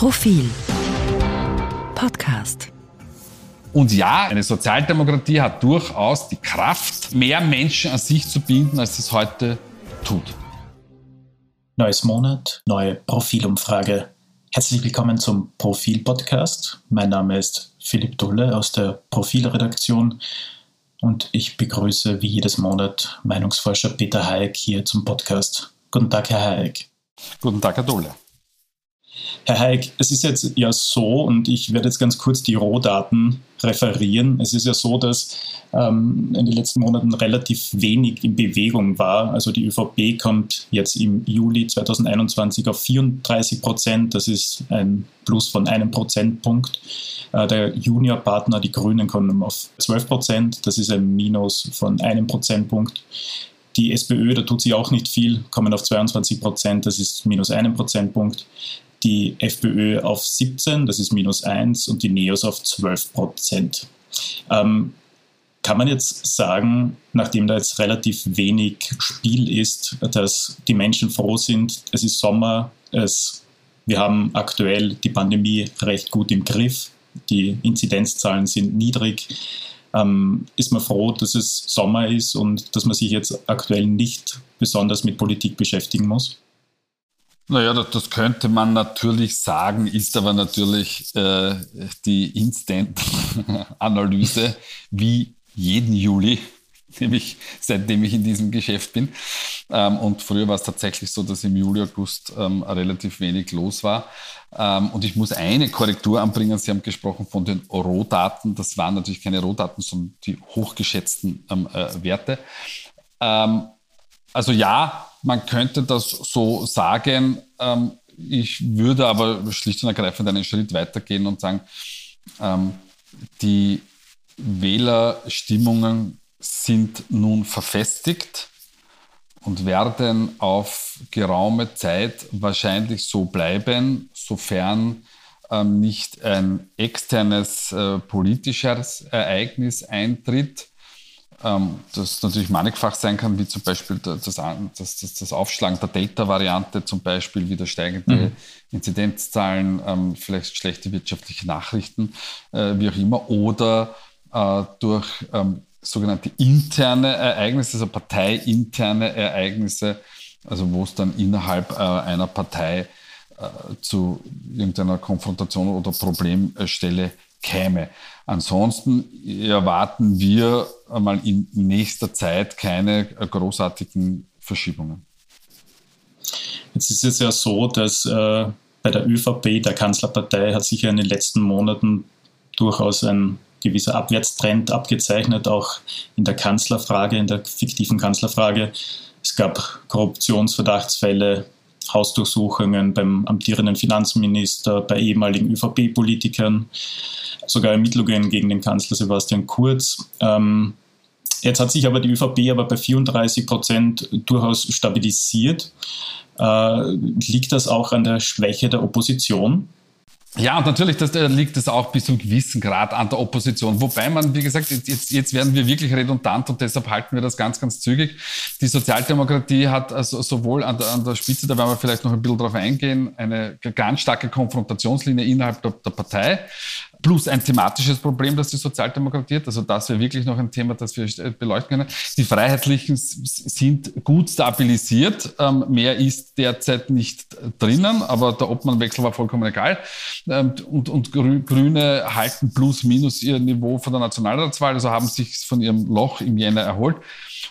Profil Podcast. Und ja, eine Sozialdemokratie hat durchaus die Kraft, mehr Menschen an sich zu binden, als es heute tut. Neues Monat, neue Profilumfrage. Herzlich willkommen zum Profil-Podcast. Mein Name ist Philipp Dulle aus der Profilredaktion und ich begrüße wie jedes Monat Meinungsforscher Peter Hayek hier zum Podcast. Guten Tag, Herr Hayek. Guten Tag, Herr Dulle. Herr Hayek, es ist jetzt ja so, und ich werde jetzt ganz kurz die Rohdaten referieren. Es ist ja so, dass ähm, in den letzten Monaten relativ wenig in Bewegung war. Also die ÖVP kommt jetzt im Juli 2021 auf 34 Prozent. Das ist ein Plus von einem Prozentpunkt. Äh, der Juniorpartner, die Grünen, kommen auf 12 Prozent. Das ist ein Minus von einem Prozentpunkt. Die SPÖ, da tut sie auch nicht viel, kommen auf 22 Prozent, das ist minus einen Prozentpunkt die FPÖ auf 17, das ist minus 1, und die NEOS auf 12 Prozent. Ähm, kann man jetzt sagen, nachdem da jetzt relativ wenig Spiel ist, dass die Menschen froh sind, es ist Sommer, es, wir haben aktuell die Pandemie recht gut im Griff, die Inzidenzzahlen sind niedrig. Ähm, ist man froh, dass es Sommer ist und dass man sich jetzt aktuell nicht besonders mit Politik beschäftigen muss? Naja, das, das könnte man natürlich sagen, ist aber natürlich äh, die Instant-Analyse wie jeden Juli, nämlich seitdem ich in diesem Geschäft bin. Ähm, und früher war es tatsächlich so, dass im Juli, August ähm, relativ wenig los war. Ähm, und ich muss eine Korrektur anbringen. Sie haben gesprochen von den Rohdaten. Das waren natürlich keine Rohdaten, sondern die hochgeschätzten ähm, äh, Werte. Ähm, also ja, man könnte das so sagen. Ähm, ich würde aber schlicht und ergreifend einen Schritt weitergehen und sagen, ähm, die Wählerstimmungen sind nun verfestigt und werden auf geraume Zeit wahrscheinlich so bleiben, sofern ähm, nicht ein externes äh, politisches Ereignis eintritt, ähm, das natürlich mannigfach sein kann, wie zum Beispiel das, das, das, das Aufschlagen der Delta-Variante, zum Beispiel wieder steigende mhm. Inzidenzzahlen, ähm, vielleicht schlechte wirtschaftliche Nachrichten, äh, wie auch immer, oder äh, durch ähm, sogenannte interne Ereignisse, also parteiinterne Ereignisse, also wo es dann innerhalb äh, einer Partei äh, zu irgendeiner Konfrontation oder Problemstelle käme. Ansonsten erwarten wir einmal in nächster Zeit keine großartigen Verschiebungen. Jetzt ist es ja so, dass äh, bei der ÖVP, der Kanzlerpartei, hat sich ja in den letzten Monaten durchaus ein gewisser Abwärtstrend abgezeichnet, auch in der Kanzlerfrage, in der fiktiven Kanzlerfrage. Es gab Korruptionsverdachtsfälle, Hausdurchsuchungen beim amtierenden Finanzminister, bei ehemaligen ÖVP-Politikern, sogar Ermittlungen gegen den Kanzler Sebastian Kurz. Ähm, jetzt hat sich aber die ÖVP aber bei 34 Prozent durchaus stabilisiert. Äh, liegt das auch an der Schwäche der Opposition? Ja, und natürlich das, da liegt es auch bis zum gewissen Grad an der Opposition. Wobei man, wie gesagt, jetzt, jetzt werden wir wirklich redundant und deshalb halten wir das ganz, ganz zügig. Die Sozialdemokratie hat also sowohl an der, an der Spitze, da werden wir vielleicht noch ein bisschen drauf eingehen, eine ganz starke Konfrontationslinie innerhalb der, der Partei plus ein thematisches Problem, das die Sozialdemokratie hat. Also das wäre wirklich noch ein Thema, das wir beleuchten können. Die Freiheitlichen sind gut stabilisiert. Ähm, mehr ist derzeit nicht drinnen, aber der Obmannwechsel war vollkommen egal. Ähm, und, und Grüne halten plus minus ihr Niveau von der Nationalratswahl, also haben sich von ihrem Loch im Jänner erholt.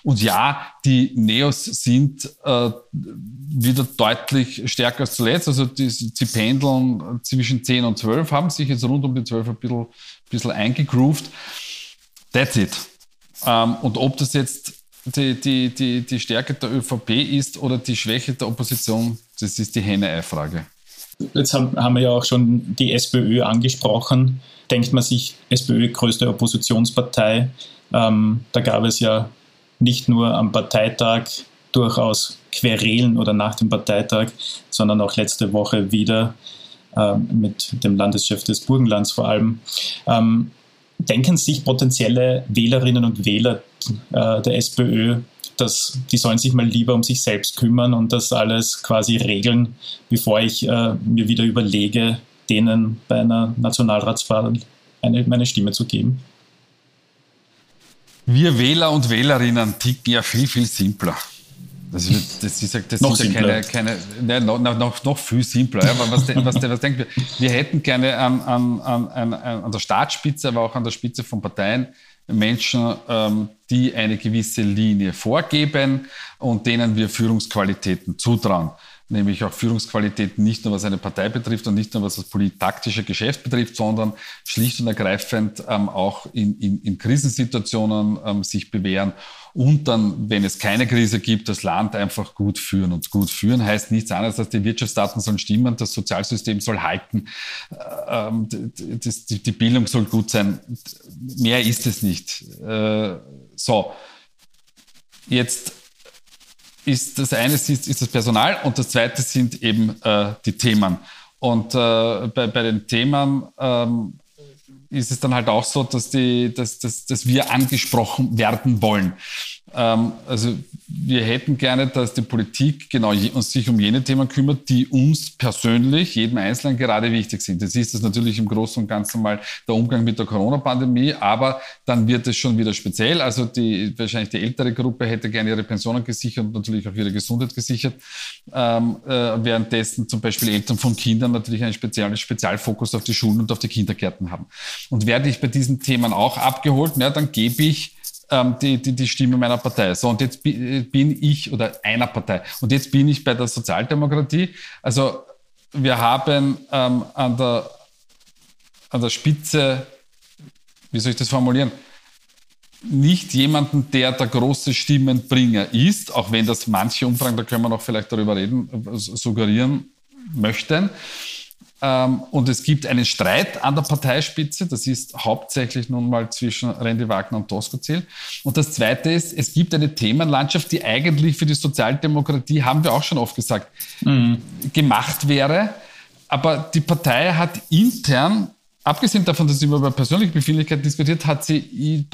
Und ja, die Neos sind äh, wieder deutlich stärker als zuletzt. Also die, sie pendeln zwischen 10 und 12, haben sich jetzt rund um die 12 ein bisschen, ein bisschen eingegroovt. That's it. Ähm, und ob das jetzt die, die, die, die Stärke der ÖVP ist oder die Schwäche der Opposition, das ist die Henne-Ei-Frage. Jetzt haben, haben wir ja auch schon die SPÖ angesprochen. Denkt man sich, SPÖ größte Oppositionspartei, ähm, da gab es ja nicht nur am Parteitag durchaus Querelen oder nach dem Parteitag, sondern auch letzte Woche wieder äh, mit dem Landeschef des Burgenlands vor allem. Ähm, denken sich potenzielle Wählerinnen und Wähler äh, der SPÖ, dass die sollen sich mal lieber um sich selbst kümmern und das alles quasi regeln, bevor ich äh, mir wieder überlege, denen bei einer Nationalratswahl eine, meine Stimme zu geben. Wir Wähler und Wählerinnen ticken ja viel, viel simpler. Das, ist, das, ist, das noch sind ja keine, keine ne, noch, noch, noch viel simpler. Ja. Was, was, was denken wir? Wir hätten gerne an, an, an, an, der Staatsspitze, aber auch an der Spitze von Parteien Menschen, ähm, die eine gewisse Linie vorgeben und denen wir Führungsqualitäten zutrauen nämlich auch Führungsqualitäten nicht nur was eine Partei betrifft und nicht nur was das polit-taktische Geschäft betrifft, sondern schlicht und ergreifend ähm, auch in, in, in Krisensituationen ähm, sich bewähren und dann, wenn es keine Krise gibt, das Land einfach gut führen. Und gut führen heißt nichts anderes, als die Wirtschaftsdaten sollen stimmen, das Sozialsystem soll halten, äh, ähm, das, die, die, Bildung soll gut sein. Mehr ist es nicht. Äh, so, jetzt ist das eine ist, ist das Personal und das zweite sind eben äh, die Themen. Und äh, bei, bei den Themen ähm, ist es dann halt auch so, dass, die, dass, dass, dass wir angesprochen werden wollen. Ähm, also wir hätten gerne, dass die Politik genau sich um jene Themen kümmert, die uns persönlich, jedem Einzelnen gerade wichtig sind. Das ist das natürlich im Großen und Ganzen mal der Umgang mit der Corona-Pandemie, aber dann wird es schon wieder speziell. Also die, wahrscheinlich die ältere Gruppe hätte gerne ihre Pensionen gesichert und natürlich auch ihre Gesundheit gesichert, ähm, äh, währenddessen zum Beispiel Eltern von Kindern natürlich einen speziellen Spezialfokus auf die Schulen und auf die Kindergärten haben. Und werde ich bei diesen Themen auch abgeholt, na, dann gebe ich ähm, die, die, die Stimme meiner Partei. So, und jetzt bin ich, oder einer Partei, und jetzt bin ich bei der Sozialdemokratie. Also wir haben ähm, an, der, an der Spitze, wie soll ich das formulieren, nicht jemanden, der der große Stimmenbringer ist, auch wenn das manche Umfragen, da können wir noch vielleicht darüber reden, suggerieren möchten. Ähm, und es gibt einen Streit an der Parteispitze. Das ist hauptsächlich nun mal zwischen Randy Wagner und Doskozil. Und das Zweite ist, es gibt eine Themenlandschaft, die eigentlich für die Sozialdemokratie, haben wir auch schon oft gesagt, mhm. gemacht wäre. Aber die Partei hat intern, abgesehen davon, dass sie über persönliche Befindlichkeit diskutiert, hat sie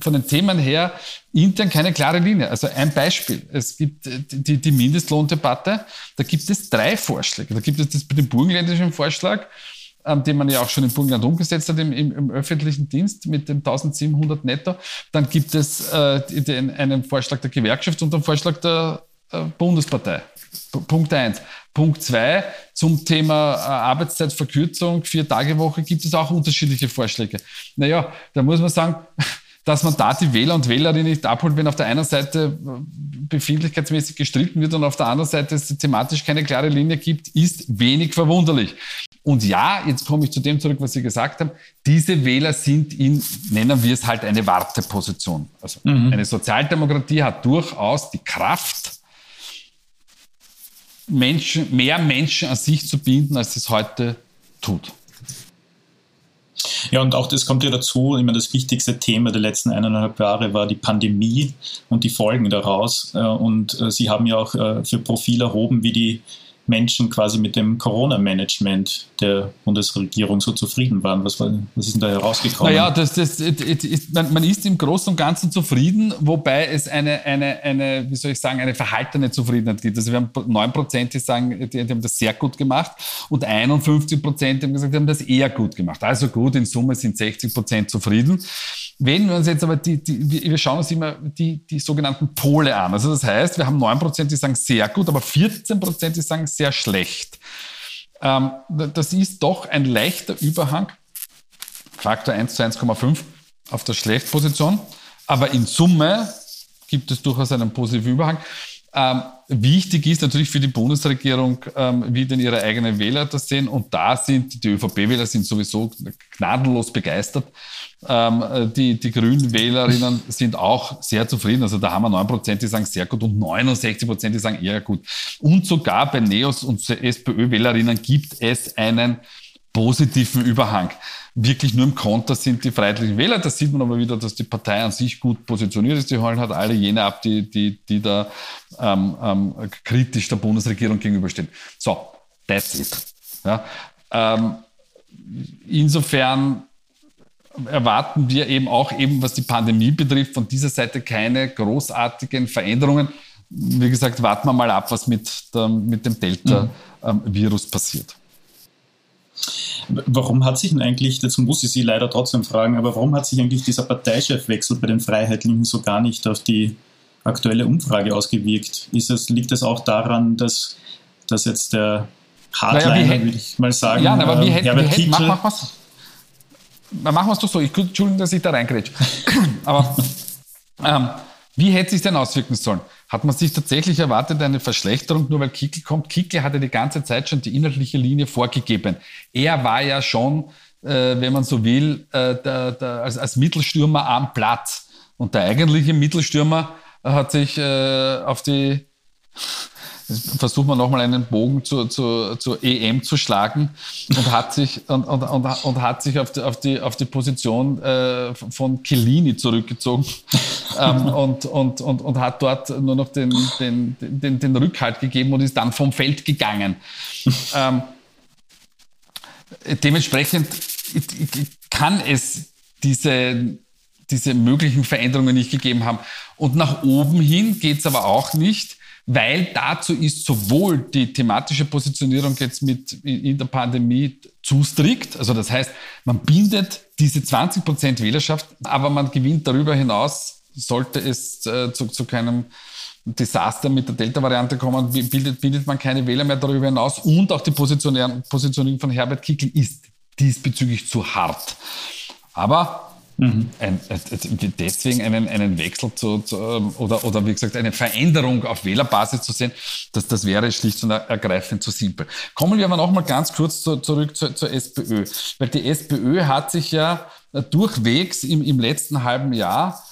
von den Themen her intern keine klare Linie. Also ein Beispiel. Es gibt äh, die, die Mindestlohndebatte. Da gibt es drei Vorschläge. Da gibt es das, den burgenländischen Vorschlag, ähm, den man ja auch schon im Burgenland umgesetzt hat im, im, im, öffentlichen Dienst mit dem 1700 netto. Dann gibt es äh, den, einen Vorschlag der Gewerkschaft und einen Vorschlag der äh, Bundespartei. Punkt eins. Punkt zwei, zum Thema äh, Arbeitszeitverkürzung, Vier-Tage-Woche gibt es auch unterschiedliche Vorschläge. Naja, da muss man sagen, dass man da die Wähler und Wählerinnen nicht abholt, wenn auf der einen Seite äh, befindlichkeitsmäßig gestritten wird und auf der anderen Seite es thematisch keine klare Linie gibt, ist wenig verwunderlich. Und ja, jetzt komme ich zu dem zurück, was Sie gesagt haben. Diese Wähler sind in, nennen wir es halt eine Warteposition. Also mhm. eine Sozialdemokratie hat durchaus die Kraft, Menschen, mehr Menschen an sich zu binden, als es heute tut. Ja, und auch das kommt ja dazu, meine, das wichtigste Thema der letzten eineinhalb Jahre war die Pandemie und die Folgen daraus. Äh, und äh, Sie haben ja auch äh, für Profil erhoben, wie die Menschen quasi mit dem Corona-Management der Bundesregierung so zufrieden waren. Was, war, was ist denn da herausgekommen? Naja, das, das, man, ist im Großen und Ganzen zufrieden, wobei es eine, eine, eine, wie soll ich sagen, eine verhaltene Zufriedenheit gibt. Also wir haben 9 Prozent, die sagen, die, haben das sehr gut gemacht und 51 Prozent haben gesagt, die haben das eher gut gemacht. Also gut, in Summe sind 60 Prozent zufrieden. Wenn wir uns jetzt aber die, die, wir schauen uns immer die, die sogenannten Pole an. Also das heißt, wir haben 9%, die sagen sehr gut, aber 14%, die sagen sehr schlecht. Ähm, das ist doch ein leichter Überhang, Faktor 1 zu 1,5 auf der Schlechtposition. Aber in Summe gibt es durchaus einen positiven Überhang. Ähm, wichtig ist natürlich für die Bundesregierung, ähm, wie denn ihre eigenen Wähler das sehen. Und da sind die ÖVP-Wähler sind sowieso gnadenlos begeistert. Ähm, die, die Grünen Wählerinnen sind auch sehr zufrieden. Also da haben wir 9 Prozent, die sagen sehr gut und 69 Prozent, die sagen eher gut. Und sogar bei Neos und SPÖ-Wählerinnen gibt es einen positiven Überhang wirklich nur im Konter sind die Freiheitlichen Wähler. Da sieht man aber wieder, dass die Partei an sich gut positioniert ist. Die holen halt alle jene ab, die, die, die da ähm, ähm, kritisch der Bundesregierung gegenüberstehen. So, that's it. Ja, ähm, insofern erwarten wir eben auch eben, was die Pandemie betrifft, von dieser Seite keine großartigen Veränderungen. Wie gesagt, warten wir mal ab, was mit, der, mit dem Delta-Virus passiert. Warum hat sich denn eigentlich, dazu muss ich Sie leider trotzdem fragen, aber warum hat sich eigentlich dieser Parteichefwechsel bei den Freiheitlichen so gar nicht auf die aktuelle Umfrage ausgewirkt? Ist es, liegt es auch daran, dass, dass jetzt der Hardliner, naja, würde ich mal sagen, ja, aber wie hätte, Herbert wie hätte, mach, mach was. Machen wir es doch so. Ich, Entschuldigung, dass ich da reingrätsche. aber ähm, wie hätte es sich denn auswirken sollen? Hat man sich tatsächlich erwartet eine Verschlechterung, nur weil Kickel kommt? Kickel hatte die ganze Zeit schon die inhaltliche Linie vorgegeben. Er war ja schon, äh, wenn man so will, äh, der, der, als, als Mittelstürmer am Platz. Und der eigentliche Mittelstürmer hat sich äh, auf die versucht man nochmal einen Bogen zur, zur, zur EM zu schlagen und hat sich, und, und, und, und hat sich auf, die, auf, die, auf die Position äh, von Chiellini zurückgezogen ähm, und, und, und, und hat dort nur noch den, den, den, den Rückhalt gegeben und ist dann vom Feld gegangen. ähm, dementsprechend kann es diese, diese möglichen Veränderungen nicht gegeben haben. Und nach oben hin geht es aber auch nicht weil dazu ist sowohl die thematische Positionierung jetzt mit in der Pandemie zu strikt, also das heißt, man bindet diese 20 Prozent Wählerschaft, aber man gewinnt darüber hinaus, sollte es äh, zu, zu keinem Desaster mit der Delta-Variante kommen, bildet, bildet man keine Wähler mehr darüber hinaus und auch die Positionierung von Herbert Kickl ist diesbezüglich zu hart. Aber Mhm. Ein, deswegen einen, einen Wechsel zu, zu, ähm, oder, oder wie gesagt eine Veränderung auf Wählerbasis zu sehen, das, das wäre schlicht und ergreifend zu simpel. Kommen wir aber noch mal ganz kurz zu, zurück zur, zur SPÖ, weil die SPÖ hat sich ja durchwegs im, im letzten halben Jahr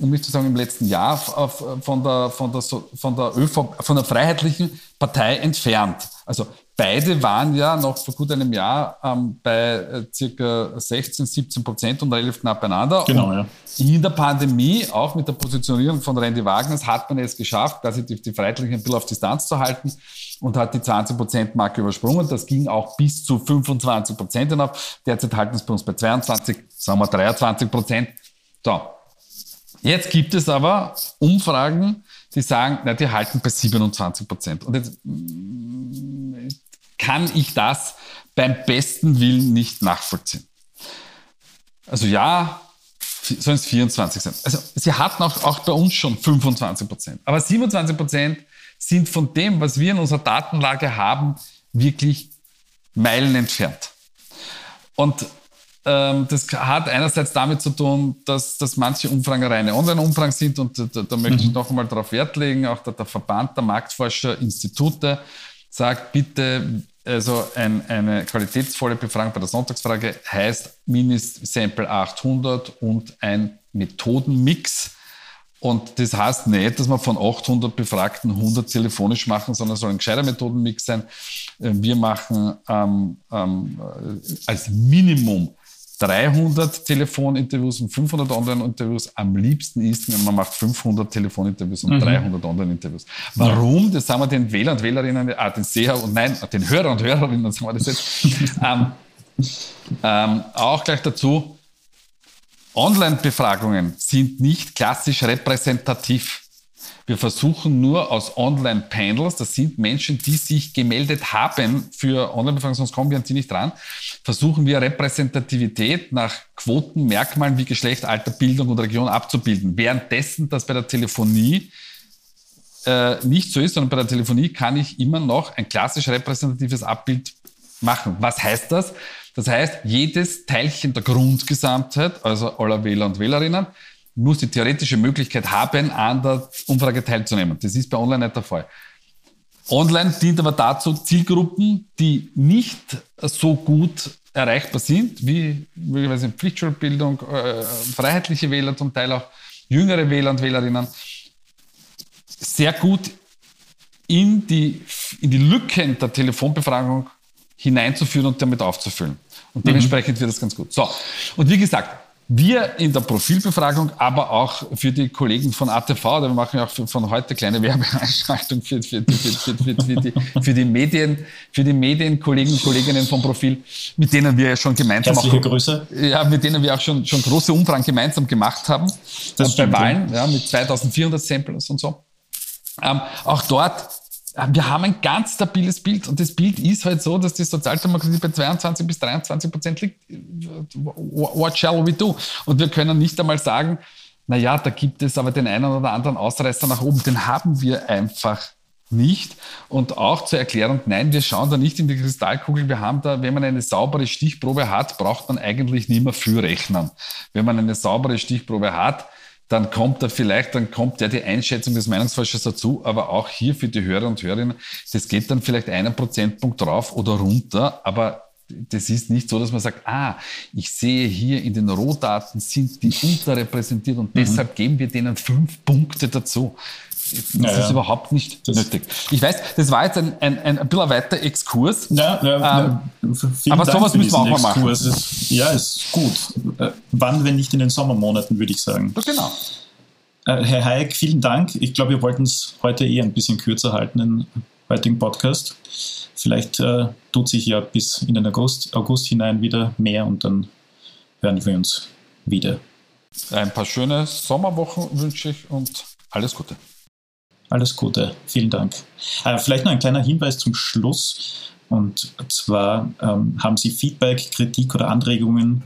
um nicht zu sagen im letzten Jahr, von der, von der, von der, ÖV, von der Freiheitlichen Partei entfernt. Also Beide waren ja noch vor gut einem Jahr ähm, bei äh, circa 16, 17 Prozent und relativ knapp beieinander. Genau, ja. In der Pandemie, auch mit der Positionierung von Randy Wagner, hat man es geschafft, quasi die, die Freiheitlichen ein bisschen auf Distanz zu halten und hat die 20 Prozent Marke übersprungen. Das ging auch bis zu 25 Prozent hinauf. Derzeit halten es bei uns bei 22, sagen wir 23 Prozent. So. Jetzt gibt es aber Umfragen, die sagen, na, die halten bei 27 Prozent. Und jetzt kann ich das beim besten Willen nicht nachvollziehen. Also ja, sollen es 24 sein. Also sie hatten auch, auch bei uns schon 25 Prozent. Aber 27 Prozent sind von dem, was wir in unserer Datenlage haben, wirklich Meilen entfernt. Und ähm, das hat einerseits damit zu tun, dass, dass manche Umfragen reine Online-Umfragen sind und da, da möchte ich mhm. noch einmal darauf Wert legen. Auch der, der Verband der Marktforscher-Institute sagt, bitte, also ein, eine qualitätsvolle Befragung bei der Sonntagsfrage heißt Mindestsample 800 und ein Methodenmix. Und das heißt nicht, dass man von 800 Befragten 100 telefonisch machen, sondern es soll ein gescheiter Methodenmix sein. Äh, wir machen ähm, ähm, als Minimum 300 Telefoninterviews und 500 Online-Interviews. Am liebsten ist, wenn man macht 500 Telefoninterviews und mhm. 300 Online-Interviews. Warum? Das sagen wir den Wähler und Wählerinnen, ah, den Seher und nein, den Hörer und Hörerinnen, sagen wir das jetzt. ähm, ähm, auch gleich dazu, Online-Befragungen sind nicht klassisch repräsentativ. Wir versuchen nur aus Online-Panels, das sind Menschen, die sich gemeldet haben für Online-Befragungen, sonst kommen wir an sie nicht dran, versuchen wir Repräsentativität nach Quoten, Merkmalen wie Geschlecht, Alter, Bildung und Region abzubilden. Währenddessen das bei der Telefonie äh, nicht so ist, sondern bei der Telefonie kann ich immer noch ein klassisch repräsentatives Abbild machen. Was heißt das? Das heißt, jedes Teilchen der Grundgesamtheit, also aller Wähler und Wählerinnen, muss die theoretische Möglichkeit haben, an der Umfrage teilzunehmen. Das ist bei Online nicht der Fall. Online dient aber dazu, Zielgruppen, die nicht so gut erreichbar sind, wie möglicherweise Pflichtschulbildung, äh, freiheitliche Wähler, zum Teil auch jüngere Wähler und Wählerinnen, sehr gut in die, in die Lücken der Telefonbefragung hineinzuführen und damit aufzufüllen. Und mhm. dementsprechend wird das ganz gut. So, und wie gesagt, wir in der Profilbefragung, aber auch für die Kollegen von ATV, da machen wir auch von heute kleine Werbeeinschaltung für, für, für, für, die, für die Medien, für die Medienkollegen und Kolleginnen vom Profil, mit denen wir ja schon gemeinsam Herzliche auch, Grüße. Ja, mit denen wir auch schon, schon große Umfragen gemeinsam gemacht haben. Das bei Wahlen, ja, mit 2400 Samples und so. Ähm, auch dort wir haben ein ganz stabiles Bild und das Bild ist halt so, dass die Sozialdemokratie bei 22 bis 23 Prozent liegt. What shall we do? Und wir können nicht einmal sagen, naja, da gibt es aber den einen oder anderen Ausreißer nach oben. Den haben wir einfach nicht. Und auch zur Erklärung, nein, wir schauen da nicht in die Kristallkugel. Wir haben da, wenn man eine saubere Stichprobe hat, braucht man eigentlich nicht mehr für rechnen. Wenn man eine saubere Stichprobe hat, dann kommt da vielleicht, dann kommt ja die Einschätzung des Meinungsforschers dazu, aber auch hier für die Hörer und Hörerinnen, das geht dann vielleicht einen Prozentpunkt drauf oder runter, aber das ist nicht so, dass man sagt, ah, ich sehe hier in den Rohdaten sind die unterrepräsentiert und mhm. deshalb geben wir denen fünf Punkte dazu. Das naja, ist überhaupt nicht nötig. Ich weiß, das war jetzt ein, ein, ein, ein bisschen weiter Exkurs. Ja, ja, ähm, ja. Aber Dank sowas müssen wir auch mal machen. Ist, ja, ist gut. Äh, wann, wenn nicht in den Sommermonaten, würde ich sagen. Ja, genau. Äh, Herr Hayek, vielen Dank. Ich glaube, wir wollten es heute eher ein bisschen kürzer halten, den heutigen Podcast. Vielleicht äh, tut sich ja bis in den August, August hinein wieder mehr und dann hören wir uns wieder. Ein paar schöne Sommerwochen wünsche ich und alles Gute. Alles Gute, vielen Dank. Äh, vielleicht noch ein kleiner Hinweis zum Schluss. Und zwar ähm, haben Sie Feedback, Kritik oder Anregungen,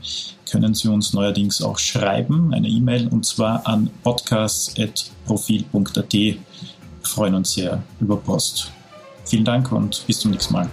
können Sie uns neuerdings auch schreiben, eine E-Mail, und zwar an podcasts.profil.at. Wir freuen uns sehr über Post. Vielen Dank und bis zum nächsten Mal.